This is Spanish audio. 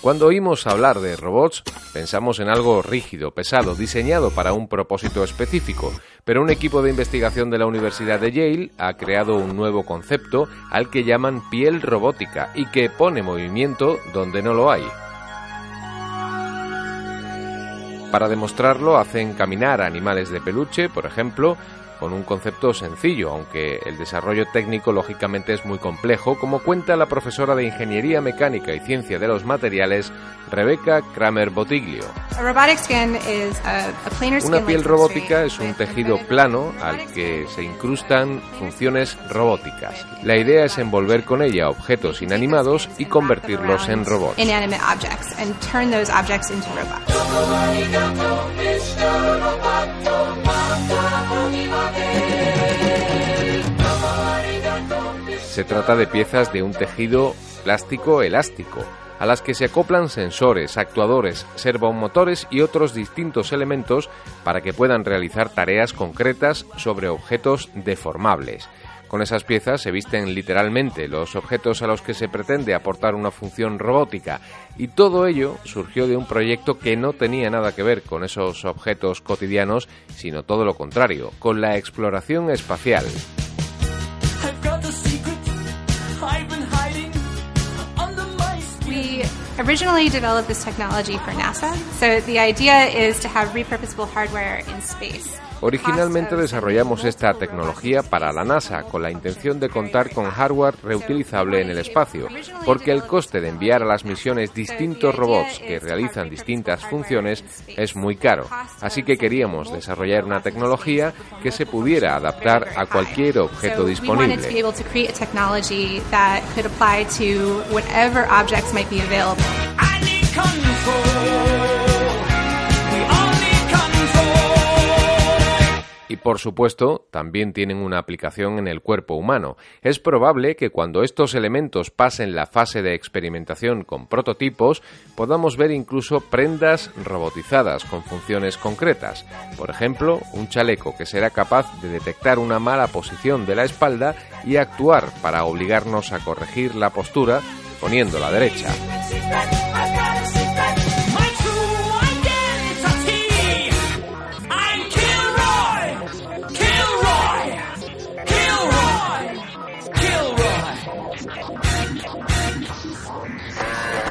Cuando oímos hablar de robots, pensamos en algo rígido, pesado, diseñado para un propósito específico, pero un equipo de investigación de la Universidad de Yale ha creado un nuevo concepto al que llaman piel robótica y que pone movimiento donde no lo hay. Para demostrarlo hacen caminar a animales de peluche, por ejemplo, con un concepto sencillo, aunque el desarrollo técnico lógicamente es muy complejo, como cuenta la profesora de Ingeniería Mecánica y Ciencia de los Materiales, Rebecca Kramer Botiglio. Una piel robótica es un tejido plano al que se incrustan funciones robóticas. La idea es envolver con ella objetos inanimados y convertirlos en robots. Se trata de piezas de un tejido plástico elástico, a las que se acoplan sensores, actuadores, servomotores y otros distintos elementos para que puedan realizar tareas concretas sobre objetos deformables. Con esas piezas se visten literalmente los objetos a los que se pretende aportar una función robótica y todo ello surgió de un proyecto que no tenía nada que ver con esos objetos cotidianos, sino todo lo contrario, con la exploración espacial. originally developed this technology for NASA. So the idea is to have repurposable hardware in space. Originalmente desarrollamos esta tecnología para la NASA con la intención de contar con hardware reutilizable en el espacio, porque el coste de enviar a las misiones distintos robots que realizan distintas funciones es muy caro. Así que queríamos desarrollar una tecnología que se pudiera adaptar a cualquier objeto disponible. Por supuesto también tienen una aplicación en el cuerpo humano. Es probable que cuando estos elementos pasen la fase de experimentación con prototipos podamos ver incluso prendas robotizadas con funciones concretas. Por ejemplo, un chaleco que será capaz de detectar una mala posición de la espalda y actuar para obligarnos a corregir la postura poniendo la derecha. Thank you.